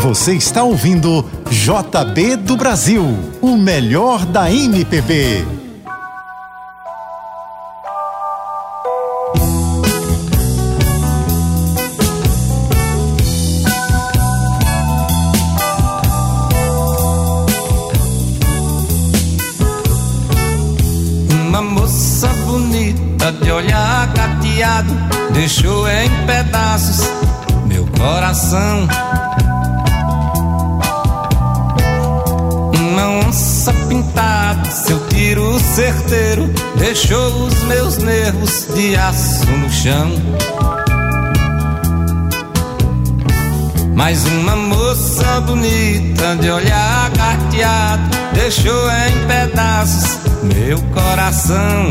Você está ouvindo JB do Brasil, o melhor da MPB. Uma moça bonita de olhar cateado deixou em pedaços meu coração. Uma onça pintada, seu tiro certeiro deixou os meus nervos de aço no chão. Mais uma moça bonita de olhar carteado deixou em pedaços meu coração.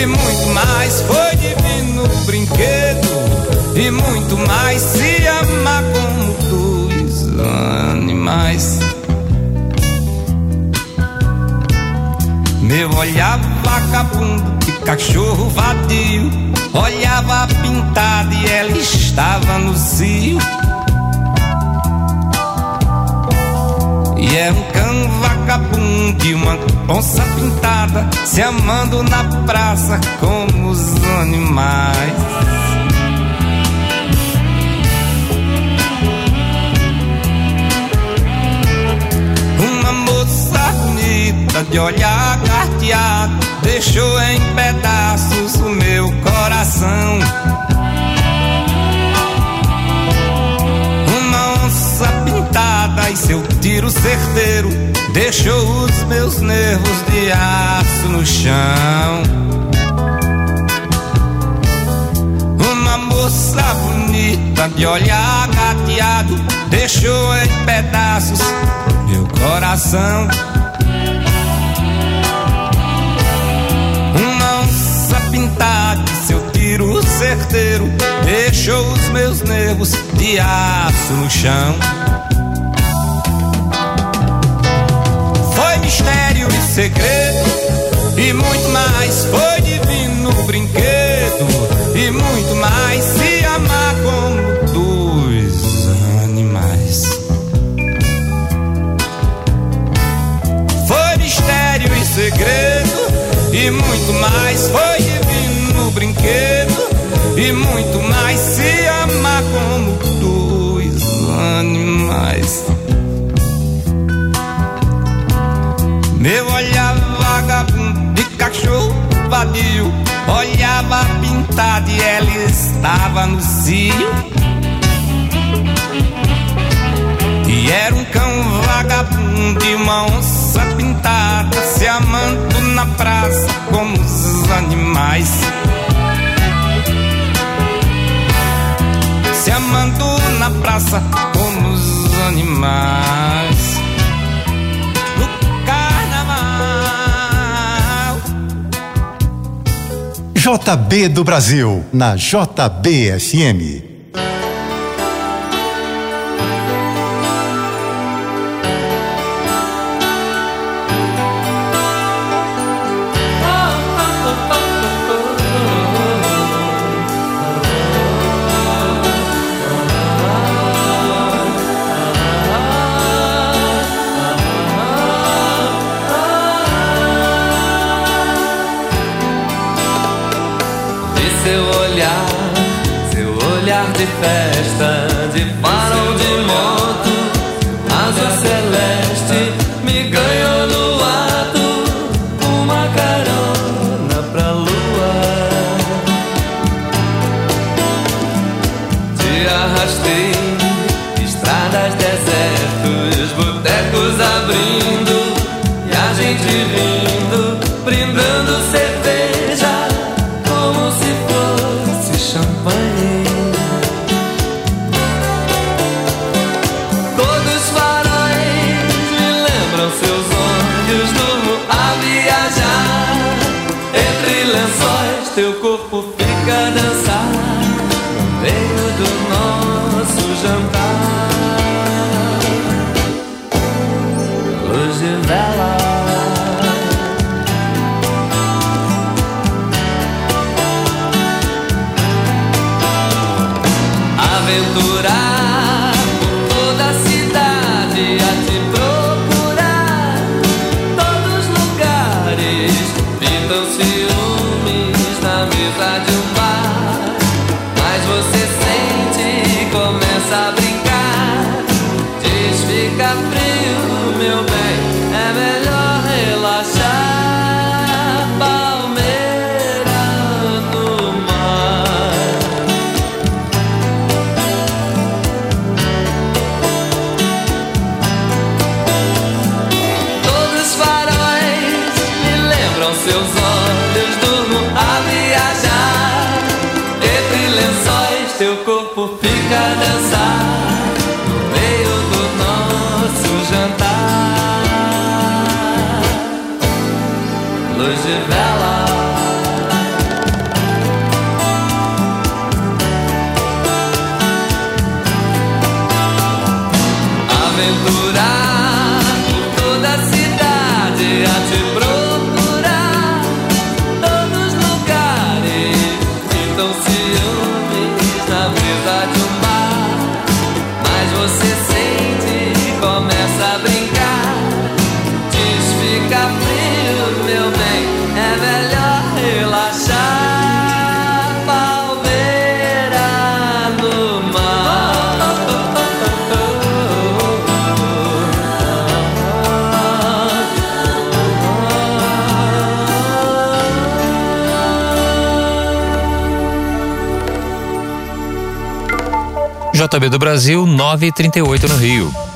e muito mais. Foi divino brinquedo e muito mais. Se amar como dois animais. Meu olhar vagabundo de cachorro vadio Olhava pintada e ela estava no cio E é um cão vagabundo e uma onça pintada Se amando na praça como os animais. Uma moça bonita de olhar carteado Deixou em pedaços o meu coração pintada e seu tiro certeiro Deixou os meus nervos de aço no chão Uma moça bonita de olhar gateado Deixou em pedaços meu coração. Uma onça pintada, seu tiro certeiro, deixou os meus nervos de aço no chão. Segredo, e muito mais. Foi divino brinquedo, e muito mais. Se amar como dois animais. Foi mistério e segredo e muito mais. Foi divino brinquedo e muito mais. Se amar como dois animais. Cachorro vadio olhava pintada e ela estava no cio. E era um cão vagabundo e uma onça pintada Se amando na praça como os animais. Se amando na praça como os animais JB do Brasil, na JBFM. abriu, meu bem. JB do Brasil, 9h38 no Rio.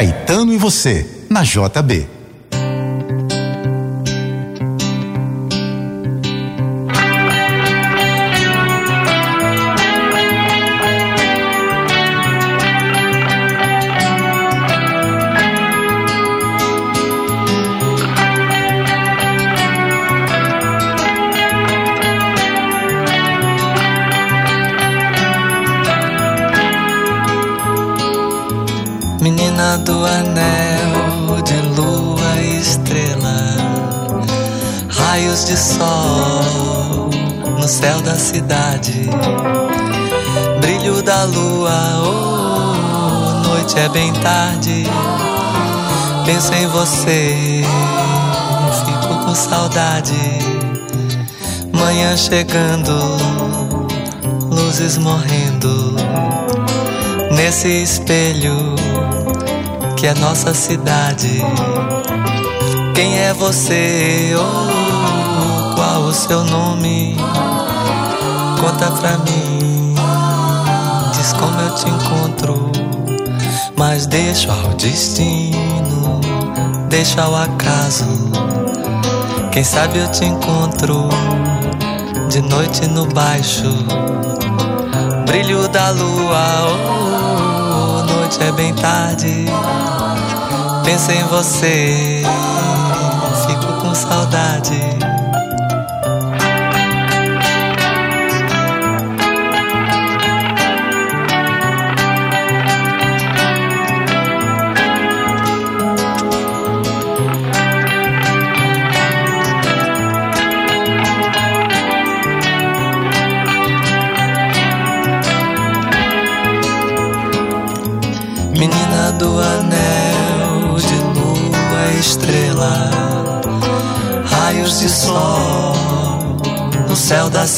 Caetano e você, na JB. Tarde. Penso em você, fico com saudade. Manhã chegando, luzes morrendo nesse espelho que é nossa cidade. Quem é você? Oh, qual o seu nome? Conta pra mim. Diz como eu te encontro. Mas deixa ao destino, deixa ao acaso. Quem sabe eu te encontro de noite no baixo. Brilho da lua, oh, noite é bem tarde penso em você, fico com saudade.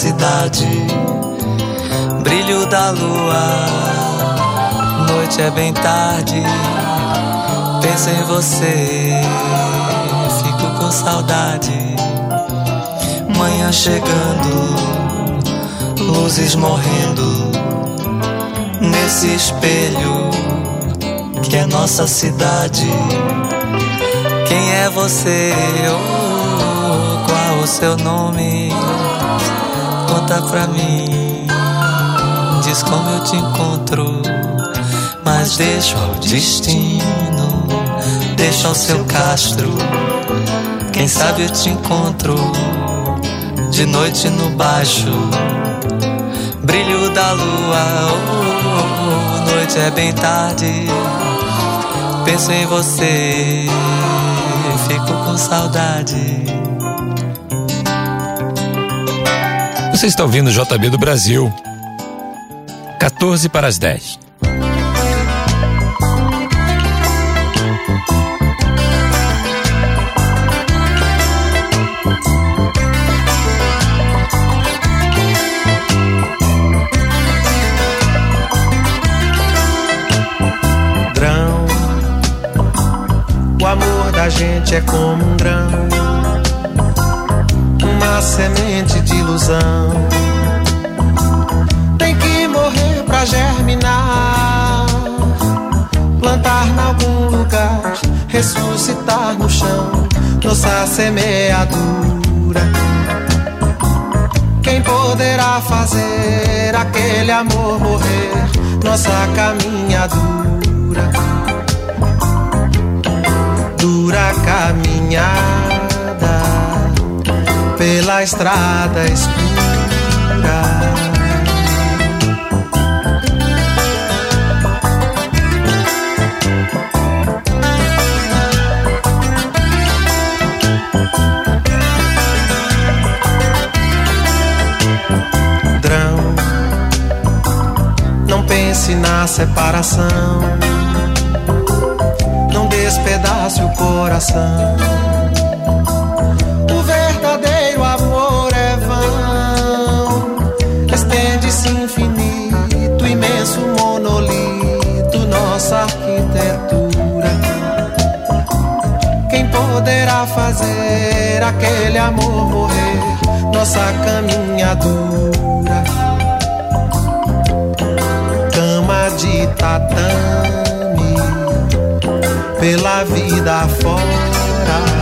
Cidade, brilho da lua. Noite é bem tarde, penso em você, fico com saudade. Manhã chegando, luzes morrendo nesse espelho que é nossa cidade. Quem é você? Oh, o seu nome. Conta pra mim, diz como eu te encontro. Mas deixa ao destino, deixa ao seu castro. Quem sabe eu te encontro de noite no baixo. Brilho da lua, oh, oh, noite é bem tarde. Penso em você, fico com saudade. Você está ouvindo o JB do Brasil. 14 para as 10. Grão, o amor da gente é como um grão uma semente ilusão. Tem que morrer pra germinar, plantar em algum lugar, ressuscitar no chão, nossa semeadura. Quem poderá fazer aquele amor morrer, nossa caminhadura? Dura caminhada estrada escura. Não pense na separação, não despedace o coração fazer aquele amor morrer, nossa caminhadura. Cama de tatame, pela vida fora.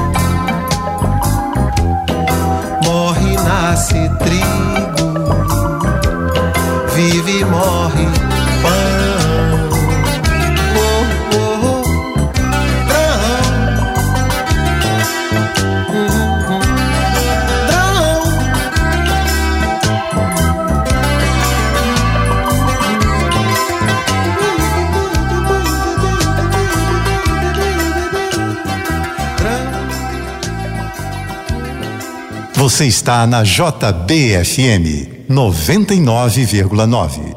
se. Você está na JBFM 99,9.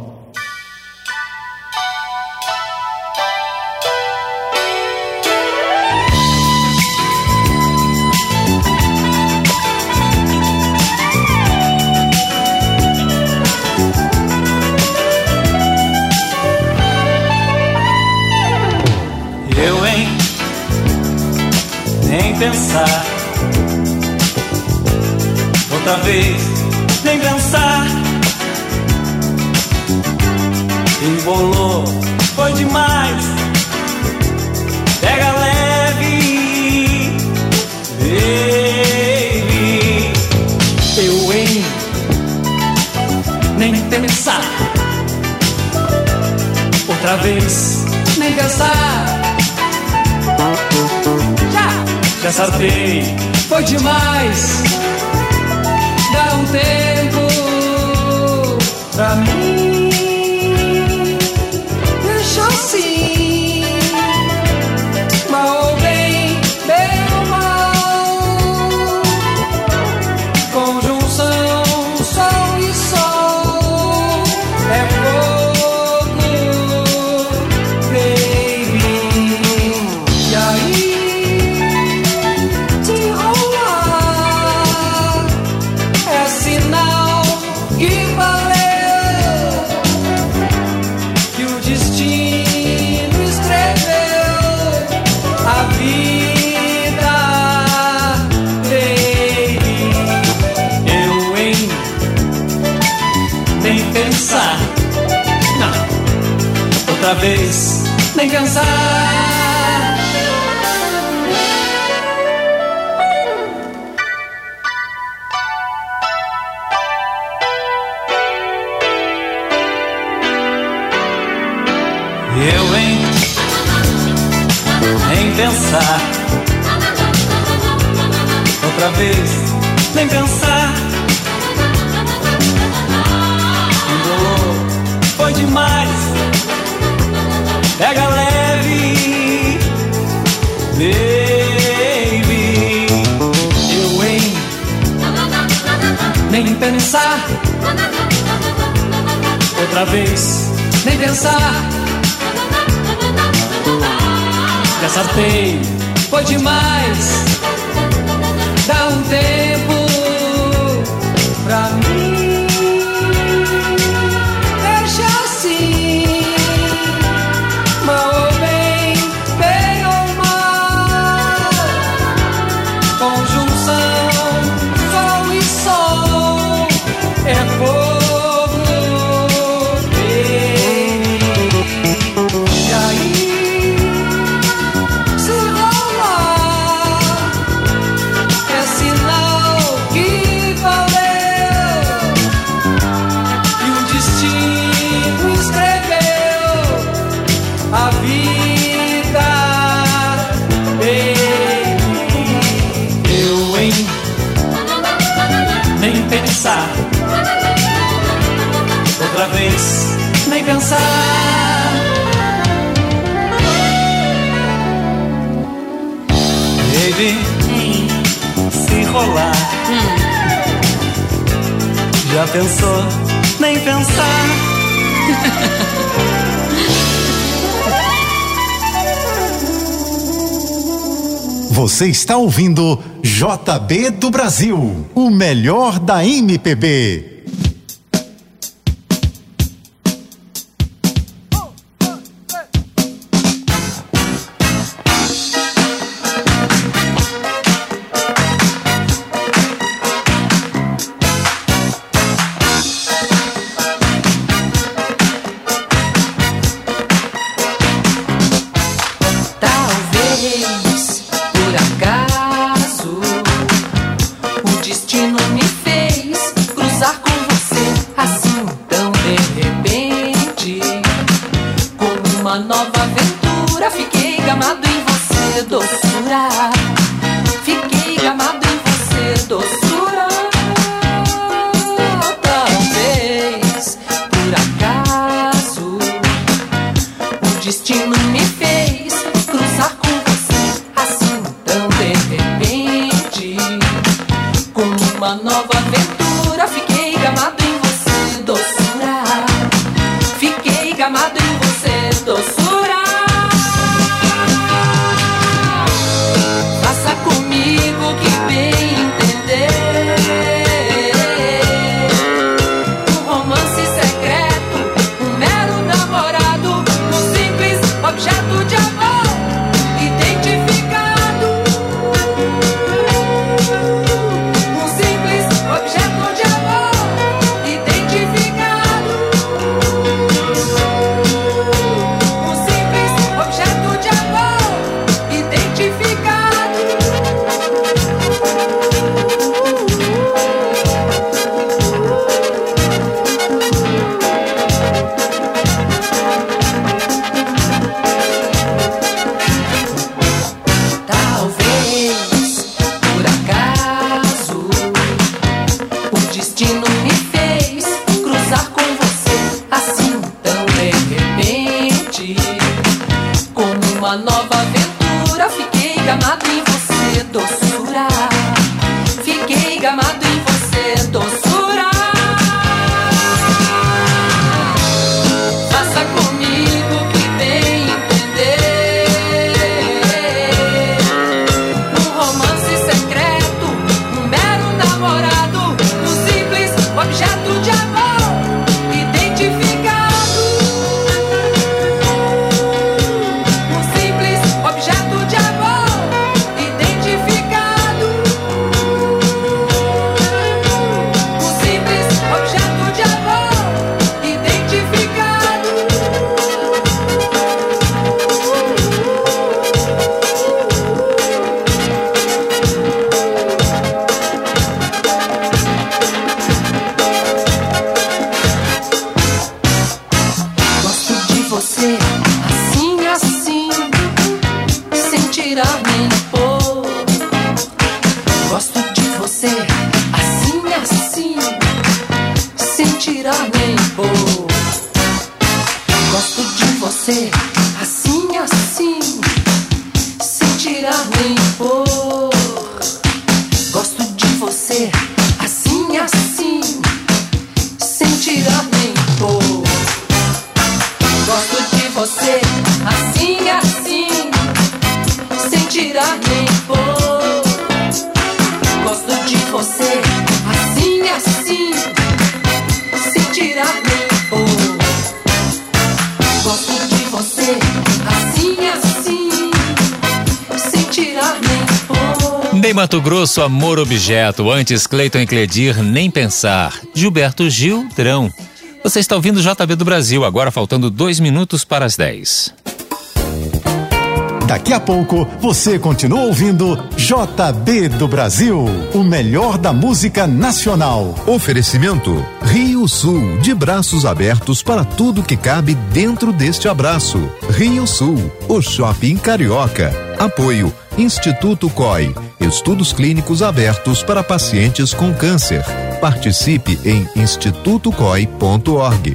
Eu, hein? Nem pensar outra vez, nem pensar. Embolou, foi demais. Pega leve, baby. Eu, hein? Nem pensar. Outra vez, nem pensar. Já, já sabei, foi demais tempo pra mim. Outra vez, nem pensar. Embolou, foi demais. Pega leve, baby. Eu, hein? Nem pensar. Outra vez, nem pensar. Já acertei, foi demais. usted. Pensou? Nem pensar. Você está ouvindo JB do Brasil, o melhor da MPB. Mato Grosso, Amor Objeto. Antes, Cleiton e Cledir, Nem Pensar. Gilberto Gil, Drão. Você está ouvindo JB do Brasil, agora faltando dois minutos para as dez. Daqui a pouco você continua ouvindo JB do Brasil, o melhor da música nacional. Oferecimento Rio Sul, de braços abertos para tudo que cabe dentro deste abraço. Rio Sul, o shopping carioca. Apoio Instituto COI Estudos clínicos abertos para pacientes com câncer. Participe em institutocoi.org.